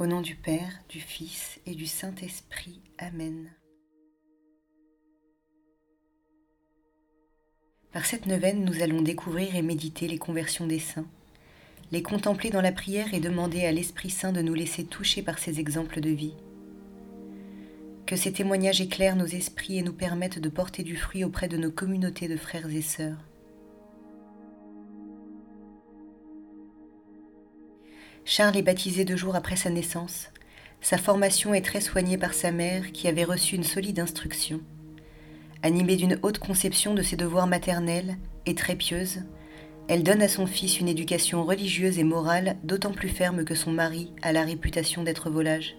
Au nom du Père, du Fils et du Saint-Esprit. Amen. Par cette neuvaine, nous allons découvrir et méditer les conversions des saints, les contempler dans la prière et demander à l'Esprit Saint de nous laisser toucher par ces exemples de vie. Que ces témoignages éclairent nos esprits et nous permettent de porter du fruit auprès de nos communautés de frères et sœurs. Charles est baptisé deux jours après sa naissance. Sa formation est très soignée par sa mère qui avait reçu une solide instruction. Animée d'une haute conception de ses devoirs maternels et très pieuse, elle donne à son fils une éducation religieuse et morale d'autant plus ferme que son mari a la réputation d'être volage.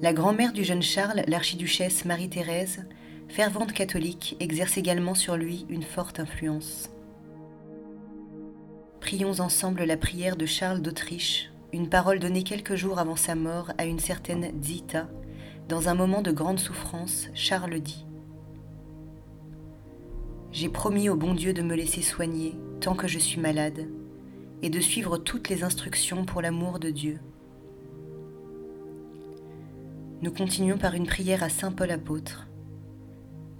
La grand-mère du jeune Charles, l'archiduchesse Marie-Thérèse, fervente catholique, exerce également sur lui une forte influence. Prions ensemble la prière de Charles d'Autriche, une parole donnée quelques jours avant sa mort à une certaine Zita. Dans un moment de grande souffrance, Charles dit J'ai promis au bon Dieu de me laisser soigner tant que je suis malade, et de suivre toutes les instructions pour l'amour de Dieu. Nous continuons par une prière à Saint Paul apôtre.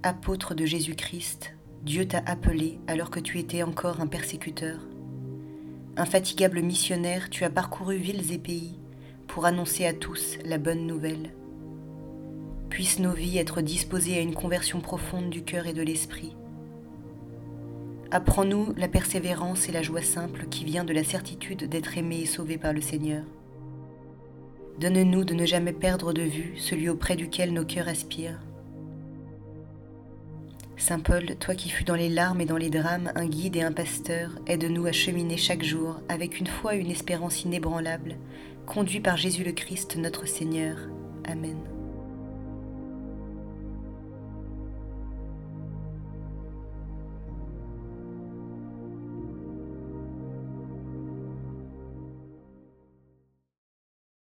Apôtre de Jésus-Christ, Dieu t'a appelé alors que tu étais encore un persécuteur. Infatigable missionnaire, tu as parcouru villes et pays pour annoncer à tous la bonne nouvelle. Puissent nos vies être disposées à une conversion profonde du cœur et de l'esprit. Apprends-nous la persévérance et la joie simple qui vient de la certitude d'être aimé et sauvé par le Seigneur. Donne-nous de ne jamais perdre de vue celui auprès duquel nos cœurs aspirent Saint Paul, toi qui fus dans les larmes et dans les drames un guide et un pasteur, aide-nous à cheminer chaque jour avec une foi et une espérance inébranlables, conduits par Jésus le Christ notre Seigneur. Amen.